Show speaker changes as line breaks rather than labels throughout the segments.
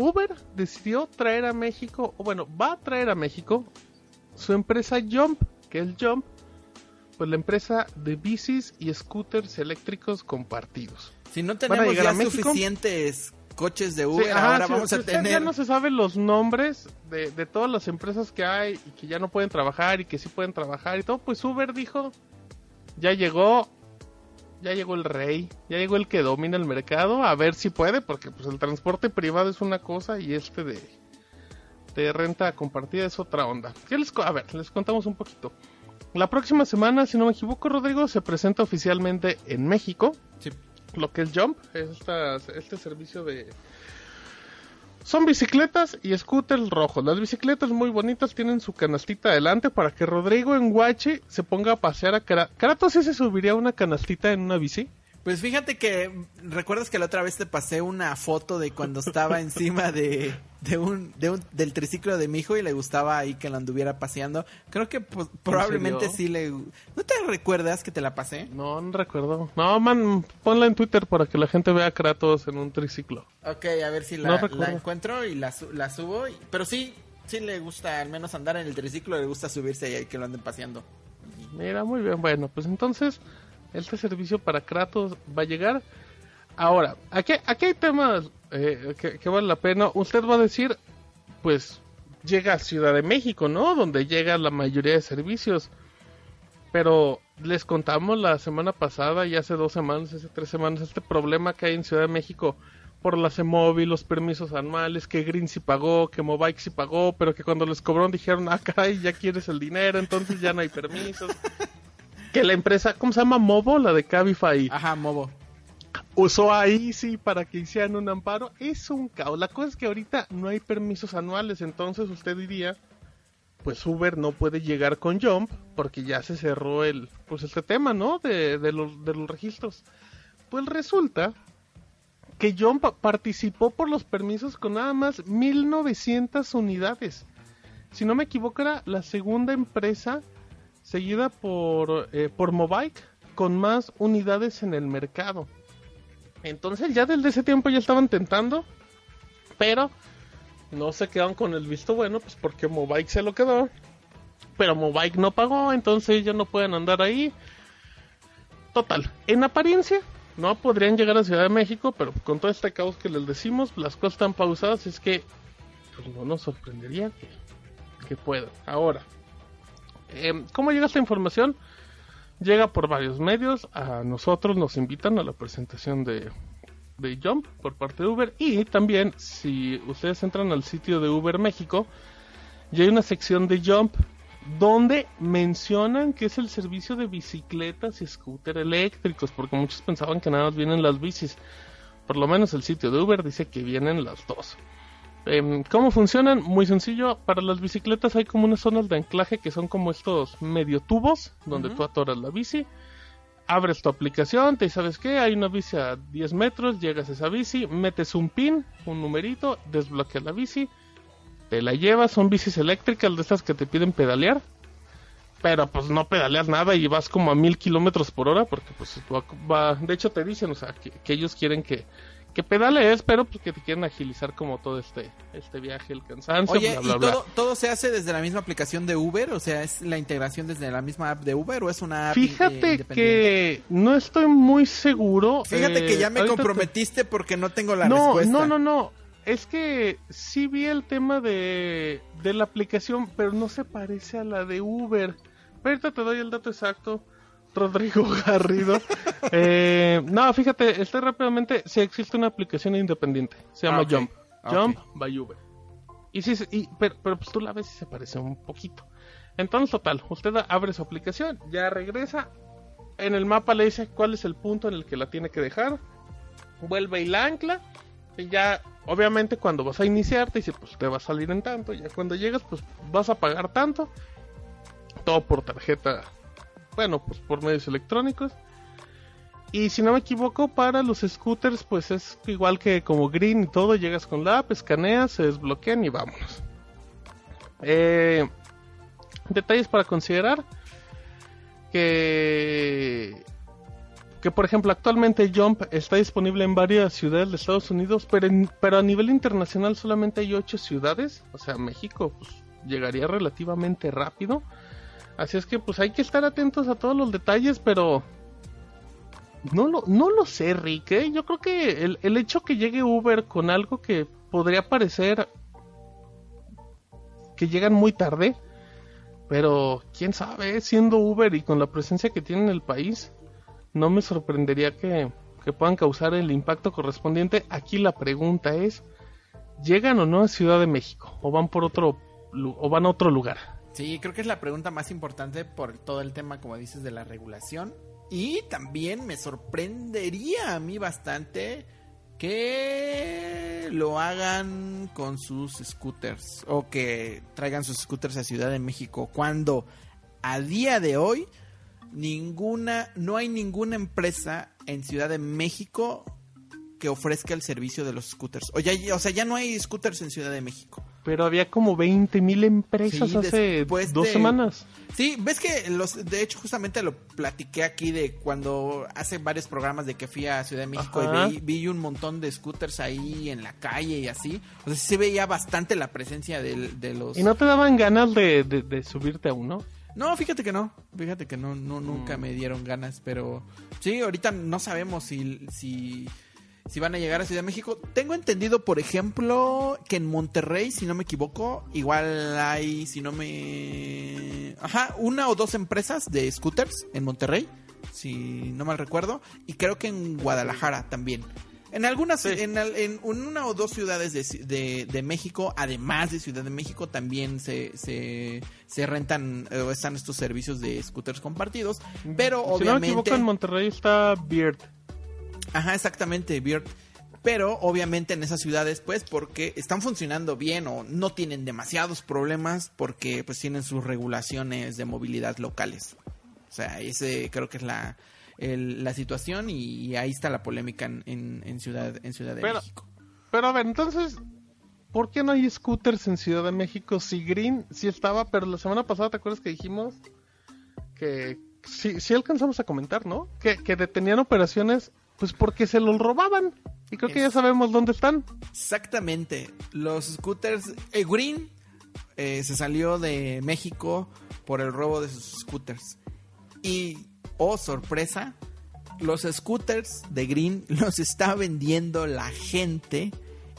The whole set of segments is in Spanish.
Uber decidió traer a México, o bueno, va a traer a México su empresa Jump, que es Jump, pues la empresa de bicis y scooters eléctricos compartidos.
Si no tenemos ya suficientes coches de
Sí,
Uber,
ajá,
ahora
si-
vamos
si
a tener...
Ya no se saben los nombres de, de todas las empresas que hay y que ya no pueden trabajar y que sí pueden trabajar y todo. Pues Uber dijo, ya llegó, ya llegó el rey, ya llegó el que domina el mercado, a ver si puede, porque pues el transporte privado es una cosa y este de, de renta compartida es otra onda. ¿Qué les a ver, les contamos un poquito. La próxima semana, si no me equivoco, Rodrigo, se presenta oficialmente en México
Sí.
lo que es Jump, es esta- este servicio de... Son bicicletas y scooters rojos. Las bicicletas muy bonitas tienen su canastita adelante para que Rodrigo en Guache se ponga a pasear a Kratos. ¿Kratos sí se subiría una canastita en una bici?
Pues fíjate que recuerdas que la otra vez te pasé una foto de cuando estaba encima de, de un, de un del triciclo de mi hijo y le gustaba ahí que lo anduviera paseando. Creo que pues, probablemente sí le ¿No te recuerdas que te la pasé?
No, no recuerdo. No, man, ponla en Twitter para que la gente vea a Kratos en un triciclo.
Ok, a ver si la,
No
la encuentro y la, la subo. y- Pero sí, sí le gusta al menos andar en el triciclo, le gusta subirse y que lo anden paseando.
Mira, muy bien. Bueno, pues entonces este servicio para Kratos va a llegar. Ahora, aquí, aquí hay temas eh, que, vale la pena. Usted va a decir, pues llega a Ciudad de México, ¿no? Donde llega la mayoría de servicios. Pero les contamos la semana pasada y hace dos semanas, hace tres semanas, este problema que hay en Ciudad de México por la CEMOVI, los permisos anuales, que Green sí pagó, que Mobike sí pagó, pero que cuando les cobraron dijeron, ah, caray, ya quieres el dinero, entonces ya no hay permisos. que la empresa, ¿cómo se llama? Movo, la de Cabify,
Ajá, Mobo.
usó a Easy para que hicieran un amparo. Es un caos. La cosa es que ahorita no hay permisos anuales, entonces usted diría, pues Uber no puede llegar con Jump porque ya se cerró el, pues este tema, ¿no? De, de los, de los registros. Pues resulta que Jump participó por los permisos con nada más 1900 unidades. Si no me equivoco, era la segunda empresa seguida por, eh, por Mobike con más unidades en el mercado. Entonces ya desde ese tiempo ya estaban tentando, pero no se quedaron con el visto bueno, pues porque Mobike se lo quedó. Pero Mobike no pagó, entonces ya no pueden andar ahí. Total, en apariencia no podrían llegar a Ciudad de México, pero con todo este caos que les decimos, las cosas están pausadas, es que pues, no nos sorprendería que, que puedan. Ahora, em, ¿cómo llega esta información? Llega por varios medios, a nosotros nos invitan a la presentación de, de Jump por parte de Uber y también si ustedes entran al sitio de Uber México, ya hay una sección de Jump donde mencionan que es el servicio de bicicletas y scooter eléctricos, porque muchos pensaban que nada más vienen las bicis. Por lo menos el sitio de Uber dice que vienen las dos. Em, ¿Cómo funcionan? Muy sencillo. Para las bicicletas hay como unas zonas de anclaje que son como estos medio tubos donde tú atoras la bici. Abres tu aplicación, te dice, sabes qué, hay una bici a 10 metros, llegas a esa bici, metes un pin, un numerito, desbloqueas la bici, te la llevas, son bicis eléctricas de estas que te piden pedalear. Pero pues no pedaleas nada y vas como a mil kilómetros por hora porque pues va, va- de hecho te dicen, o sea, que, que ellos quieren que, que pedalees, pero pues que te quieren agilizar como todo este, este viaje, el cansancio,
Oye,
bla,
¿y
bla, bla.
todo, todo se hace desde la misma aplicación de Uber? O sea, ¿es la integración desde la misma app de Uber o es una app eh,
Fíjate
independiente?
que no estoy muy seguro.
Fíjate
eh,
que ya me
te-
comprometiste porque no tengo la
no,
respuesta.
no, no, no. Es que sí vi el tema de, de la aplicación, pero no se parece a la de Uber. Pero ahorita te doy el dato exacto. Rodrigo Garrido. Eh, no, fíjate, estoy rápidamente. Sí existe una aplicación independiente. Se llama
Ah.
Jump.
Ah,
Jump by Uber. Y sí, y, pero, pero pues tú la ves y se parece un poquito. Entonces, total, usted abre su aplicación, ya regresa. En el mapa le dice cuál es el punto en el que la tiene que dejar. Vuelve y la ancla. Y ya obviamente cuando vas a iniciar te dice pues te va a salir en tanto, ya cuando llegas pues vas a pagar tanto, todo por tarjeta, bueno pues por medios electrónicos. Y si no me equivoco, para los scooters, pues es igual que como Green y todo, llegas con la app, escaneas, se desbloquean y vámonos. Eh, detalles para considerar que que por ejemplo actualmente Jump está disponible en varias ciudades de Estados Unidos, pero, pero a nivel internacional solamente hay 8 ciudades, o sea, México pues, llegaría relativamente rápido. Así es que pues hay que estar atentos a todos los detalles, pero no lo, no lo sé, Rick. ¿eh? Yo creo que el, el hecho que llegue Uber con algo que podría parecer que llegan muy tarde, pero quién sabe, siendo Uber y con la presencia que tiene en el país, no me sorprendería que, que puedan causar el impacto correspondiente. Aquí la pregunta es, ¿llegan o no a Ciudad de México? ¿O van por otro o van a otro lugar?
Sí, creo que es la pregunta más importante por todo el tema, como dices, de la regulación. Y también me sorprendería a mí bastante que lo hagan con sus scooters o que traigan sus scooters a Ciudad de México cuando a día de hoy ninguna no hay ninguna empresa en Ciudad de México que ofrezca el servicio de los scooters. O, o sea, ya no hay scooters en Ciudad de México.
Pero había como 20 mil empresas
Sí,
hace
después
dos
de-
semanas.
Sí, ves que los, de hecho justamente lo platiqué aquí de cuando hace varios programas de que fui a Ciudad de México
Ajá.
y vi, vi un montón de scooters ahí en la calle y así. O sea, sí se veía bastante la presencia de, los...
¿Y no te daban ganas de, de- de subirte a uno?
No, fíjate que no. Fíjate que no, no nunca
Mm.
me dieron ganas, pero sí, ahorita no sabemos si, si, si van a llegar a Ciudad de México. Tengo entendido, por ejemplo, que en Monterrey, si no me equivoco, igual hay, si no me... Ajá, una o dos empresas de scooters en Monterrey, si no mal recuerdo, y creo que en Guadalajara también. En algunas,
Sí.
en, en una o dos ciudades de, de, de México, además de Ciudad de México, también se, se, se rentan eh, o están estos servicios de scooters compartidos. Pero
si no me
obviamente.
equivoco, en Monterrey está Beard.
Ajá, exactamente, Beard. Pero obviamente en esas ciudades, pues, porque están funcionando bien o no tienen demasiados problemas, porque pues tienen sus regulaciones de movilidad locales. O sea, ese creo que es la, el- la situación y, ahí está la polémica en, en, en Ciudad, en Ciudad de
Pero-
México.
Pero a ver, entonces, ¿por qué no hay scooters en Ciudad de México? Si Green sí estaba, pero la semana pasada, ¿te acuerdas que dijimos que sí, sí alcanzamos a comentar, ¿no? Que, que detenían operaciones, pues porque se los robaban. Y creo que ya sabemos dónde están.
Exactamente. Los scooters. eh, Green eh, se salió de México por el robo de sus scooters. Y, oh sorpresa, los scooters de Green los está vendiendo la gente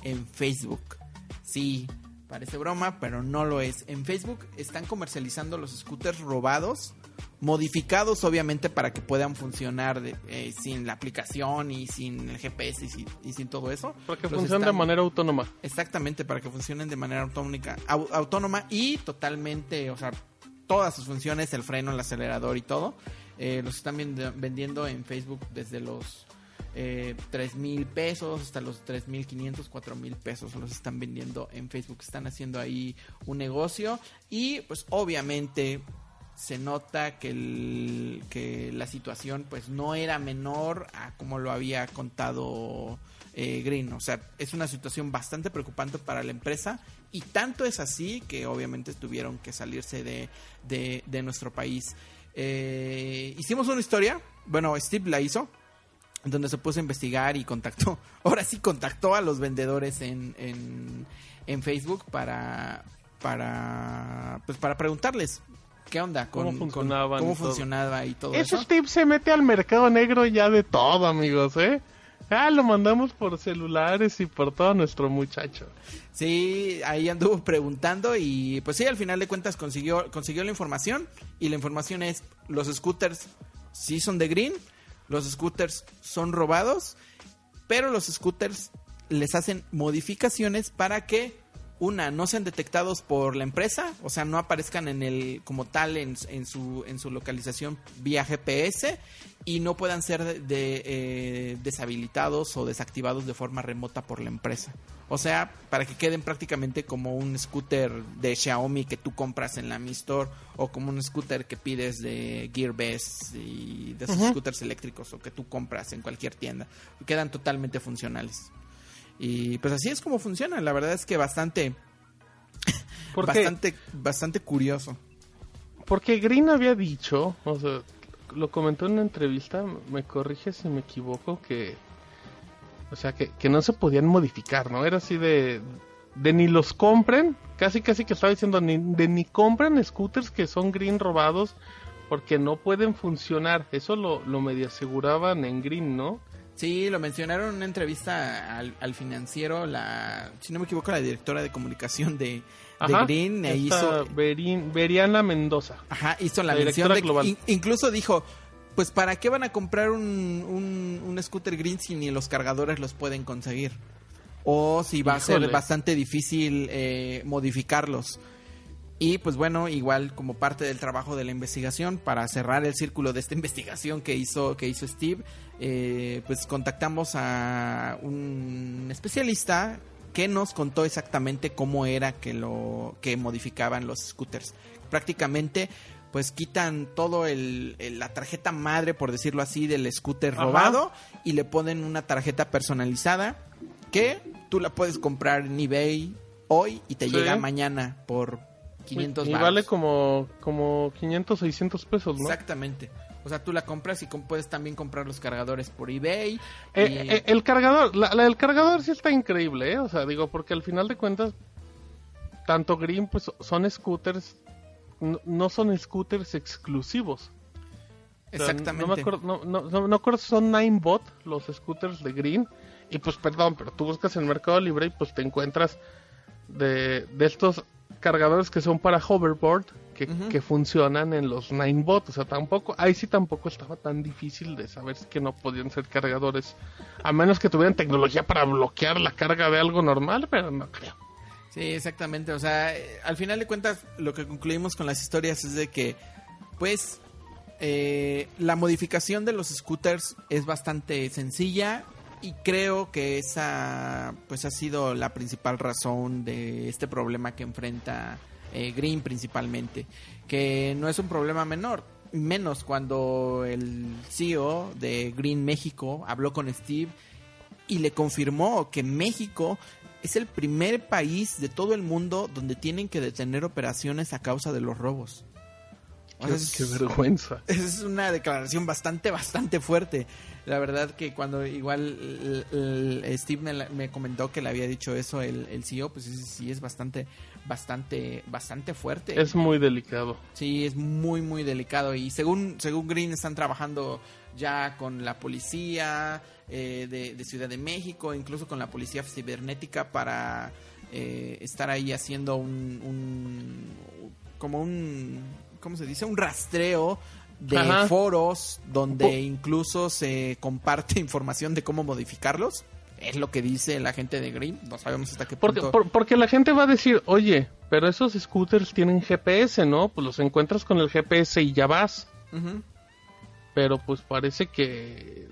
en Facebook. Sí, parece broma, pero no lo es. En Facebook están comercializando los scooters robados, modificados obviamente para que puedan funcionar de- eh, sin la aplicación y sin el GPS y sin, y sin todo eso.
Para que
Los
funcionen de manera autónoma.
Exactamente, para que funcionen de manera autónica, au- autónoma y totalmente, o sea, todas sus funciones, el freno, el acelerador y todo, eh, los están vend- vendiendo en Facebook desde los eh, 3 mil pesos hasta los 3 mil 500, 4 mil pesos los están vendiendo en Facebook, están haciendo ahí un negocio y pues obviamente se nota que, el- que la situación pues no era menor a como lo había contado eh, Green. O sea, es una situación bastante preocupante para la empresa y tanto es así que obviamente tuvieron que salirse de, de, de nuestro país. Eh, hicimos una historia, bueno, Steve la hizo, donde se puso a investigar y contactó, ahora sí contactó a los vendedores en, en, en Facebook para, para, pues para preguntarles qué onda con
Cómo
con-
funcionaban
cómo
y todo.
funcionaba y todo
Ese
eso.
Steve se mete al mercado negro ya de todo, amigos, ¿eh? Ah, lo mandamos por celulares y por todo nuestro muchacho.
Sí, ahí anduvo preguntando y pues sí, al final de cuentas consiguió, consiguió la información y la información es los scooters sí son de Green, los scooters son robados, pero los scooters les hacen modificaciones para que una, no sean detectados por la empresa, o sea, no aparezcan en el como tal en, en su en su localización vía GPS y no puedan ser de, eh, deshabilitados o desactivados de forma remota por la empresa. O sea, para que queden prácticamente como un scooter de Xiaomi que tú compras en la Mi Store o como un scooter que pides de Gearbest y de esos scooters eléctricos o que tú compras en cualquier tienda. Quedan totalmente funcionales. Y pues así es como funciona. La verdad es que bastante. bastante, bastante curioso.
Porque Green había dicho, o sea, lo comentó en una entrevista, me corrige si me equivoco, que. O sea, que, que no se podían modificar, ¿no? Era así de. De ni los compren, casi casi que estaba diciendo, ni, de ni compren scooters que son Green robados, porque no pueden funcionar. Eso lo, lo medio aseguraban en Green, ¿no?
Sí, lo mencionaron en una entrevista al, financiero, la, si no me equivoco, la directora de comunicación de, Green.
E hizo, Veriana Mendoza.
Ajá, hizo la, mención de, incluso dijo, pues ¿para qué van a comprar un, un, scooter Green si ni los cargadores los pueden conseguir? O si va a ser bastante difícil eh, modificarlos. Y pues bueno, igual como parte del trabajo de la investigación, para cerrar el círculo de esta investigación que hizo, que hizo Steve, eh, pues contactamos a un especialista que nos contó exactamente cómo era que lo que modificaban los scooters. Prácticamente pues quitan todo el, la tarjeta madre, por decirlo así, del scooter robado y le ponen una tarjeta personalizada que tú la puedes comprar en eBay hoy y te llega mañana por 500
Y, vale como, como 500, 600 pesos, ¿no?
Exactamente. O sea, tú la compras y puedes también comprar los cargadores por eBay.
Eh, eh, el cargador, la, el cargador sí está increíble, ¿eh? O sea, digo, porque al final de cuentas, tanto Green, pues son scooters, no, son scooters exclusivos.
Exactamente.
No, me acuerdo, no, no, no, acuerdo si son Ninebot, los scooters de Green. Y pues, perdón, pero tú buscas en Mercado Libre y pues te encuentras de, de estos cargadores que son para hoverboard que, funcionan en los Ninebot. O sea, tampoco, ahí sí tampoco estaba tan difícil de saber que no podían ser cargadores, a menos que tuvieran tecnología para bloquear la carga de algo normal, pero no creo.
Sí, exactamente. O sea, al final de cuentas, lo que concluimos con las historias es de que, pues, eh, la modificación de los scooters es bastante sencilla y creo que esa pues ha sido la principal razón de este problema que enfrenta eh, Green principalmente, que no es un problema menor, menos cuando el CEO de Green México habló con Steve y le confirmó que México es el primer país de todo el mundo donde tienen que detener operaciones a causa de los robos.
Qué, vergüenza.
Es una declaración bastante, bastante fuerte. La verdad que cuando igual Steve me, comentó que le había dicho eso el, el CEO, pues sí, sí, es bastante, bastante, bastante fuerte.
Es muy delicado.
Sí, es muy, muy delicado. Y según, según Green están trabajando ya con la policía eh, de, Ciudad de México, incluso con la policía cibernética para eh, estar ahí haciendo un, un como un ¿cómo se dice? Un rastreo de foros donde incluso se comparte información de cómo modificarlos. Es lo que dice la gente de Green. No sabemos hasta qué
punto. Porque, porque la gente va a decir, oye, pero esos scooters tienen GPS, ¿no? Pues los encuentras con el GPS y ya vas. Pero pues parece que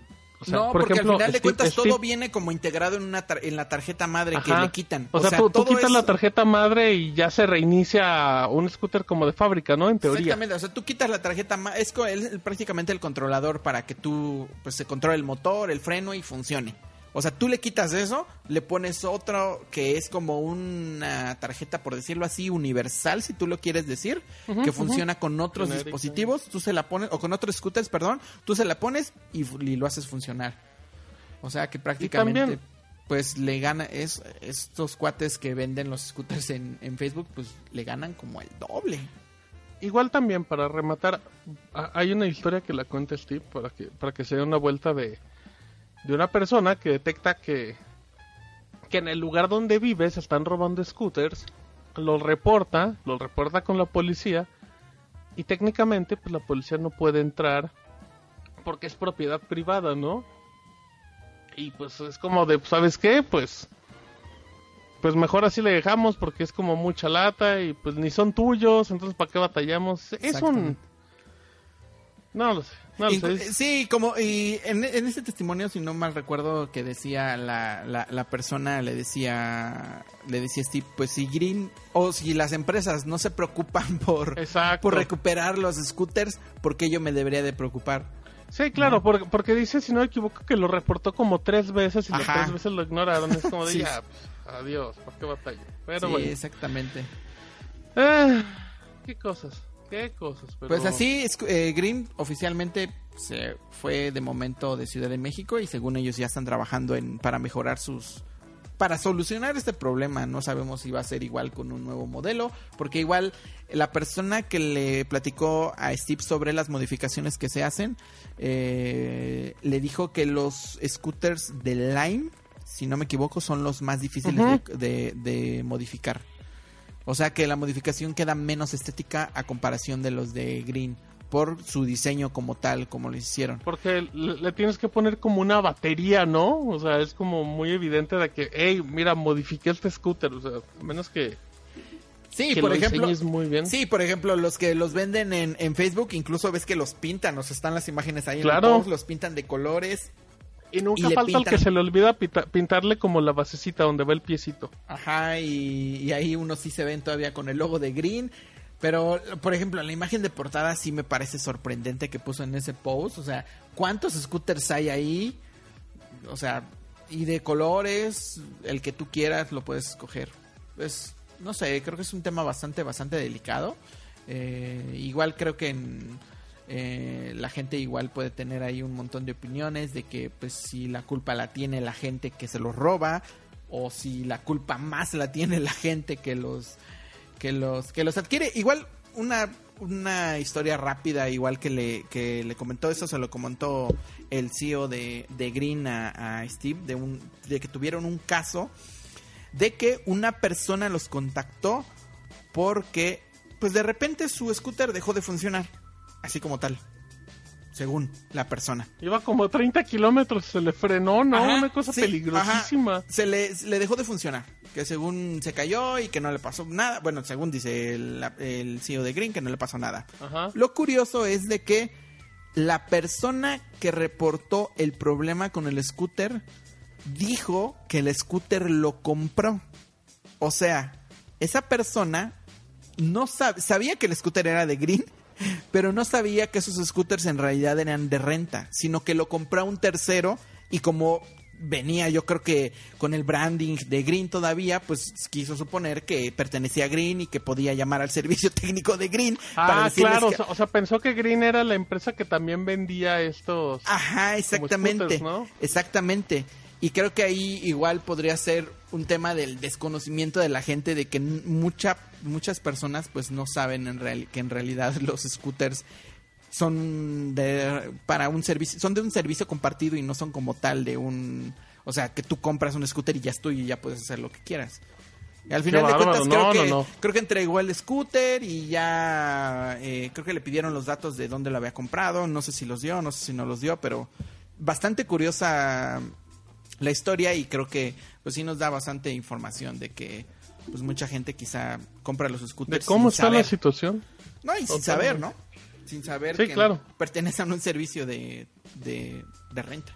no, porque al final de cuentas todo viene como integrado en una en la tarjeta madre que le quitan.
O, sea, tú, quitas la tarjeta madre y ya se reinicia un scooter como de fábrica, ¿no? En teoría.
Exactamente, o sea, tú quitas la tarjeta madre, es, es prácticamente el controlador para que tú pues se controle el motor, el freno y funcione. O sea, tú le quitas eso, le pones otro que es como una tarjeta, por decirlo así, universal, si tú lo quieres decir, que funciona con otros dispositivos, tú se la pones, o con otros scooters, perdón, tú se la pones y, lo haces funcionar. O sea que prácticamente, pues le gana, es, estos cuates que venden los scooters en, en Facebook, pues le ganan como el doble.
Igual también, para rematar, hay una historia que la cuenta Steve para que, para que se dé una vuelta de de una persona que detecta que, que en el lugar donde vive se están robando scooters, lo reporta, lo reporta con la policía y técnicamente pues la policía no puede entrar porque es propiedad privada, ¿no? Y pues es como de, ¿sabes qué? Pues pues mejor así le dejamos porque es como mucha lata y pues ni son tuyos, entonces ¿para qué batallamos? Es un... No lo sé. No lo sé.
Sí, como y en, en ese testimonio, si no mal recuerdo, que decía la, la, la persona, le decía, le decía Steve, pues si Green o si las empresas no se preocupan por,
Exacto.
por recuperar los scooters, ¿por qué yo me debería de preocupar?
Sí, claro, porque, porque dice, si no me equivoco, que lo reportó como tres veces y las
Ajá.
tres veces lo ignoraron. Es como de
Sí.
ya, pues, adiós, ¿para qué batalla? Pero
sí,
bueno.
exactamente.
Ah, qué cosas, qué cosas. Pero...
Pues así, es- eh, Green oficialmente se fue de momento de Ciudad de México y según ellos ya están trabajando en para mejorar sus para solucionar este problema. No sabemos si va a ser igual con un nuevo modelo, porque igual la persona que le platicó a Steve sobre las modificaciones que se hacen eh, le dijo que los scooters de Lime, si no me equivoco, son los más difíciles
Ujú.
de- de- de modificar. O sea que la modificación queda menos estética a comparación de los de Green por su diseño como tal, como lo hicieron.
Porque le, le tienes que poner como una batería, ¿no? O sea, es como muy evidente de que, hey, mira, modifiqué este scooter. O sea, a menos que,
Sí,
que
por
lo
ejemplo,
muy bien.
sí, por ejemplo, los que los venden en, en Facebook, incluso ves que los pintan, o sea, están las imágenes ahí en
Claro.
el post, los pintan de colores.
Y nunca
y
falta el
pintan-
que se le olvida pita- pintarle como la basecita donde va el piecito.
Ajá, y, y ahí unos sí se ven todavía con el logo de Green. Pero, por ejemplo, la imagen de portada sí me parece sorprendente que puso en ese post. O sea, ¿cuántos scooters hay ahí? O sea, y de colores, el que tú quieras lo puedes escoger. Pues, no sé, creo que es un tema bastante, bastante delicado. Eh, igual creo que en, eh, la gente igual puede tener ahí un montón de opiniones de que pues si la culpa la tiene la gente que se los roba o si la culpa más la tiene la gente que los que los que los adquiere. Igual una una historia rápida igual que le que le comentó eso se lo comentó el CEO de, de Green a, a Steve de un de que tuvieron un caso de que una persona los contactó porque pues de repente su scooter dejó de funcionar así como tal según la persona
Iba como a 30 kilómetros, se le frenó, ¿no?
Ajá,
Una cosa
sí,
peligrosísima.
ajá. Se le, le dejó de funcionar. Que según se cayó y que no le pasó nada. Bueno, según dice el, el CEO de Green, que no le pasó nada.
Ajá.
Lo curioso es de que la persona que reportó el problema con el scooter dijo que el scooter lo compró. O sea, esa persona no sab- sabía que el scooter era de Green, pero no sabía que esos scooters en realidad eran de renta, sino que lo compró un tercero y como venía yo creo que con el branding de Green todavía, pues quiso suponer que pertenecía a Green y que podía llamar al servicio técnico de Green
Ah, claro,
que-
o, sea, o sea, pensó que Green era la empresa que también vendía estos...
Ajá, exactamente.
scooters, ¿no?
Exactamente. Y creo que ahí igual podría ser un tema del desconocimiento de la gente de que mucha, muchas personas pues no saben en real, que en realidad los scooters son de para un servicio son de un servicio compartido y no son como tal de un o sea que tú compras un scooter y ya es tuyo y ya puedes hacer lo que quieras y al final de
bárbaro.
cuentas creo
No,
que
no.
creo que entregó el scooter y ya eh, creo que le pidieron los datos de dónde lo había comprado no sé si los dio no sé si no los dio pero bastante curiosa la historia y creo que pues sí nos da bastante información de que pues mucha gente quizá compra los
¿De
scooters
cómo
sin
está
saber.
la situación?
No, y sin saber, ¿no? Sin saber
Sí,
que
claro.
pertenecen a un servicio de, de, de renta.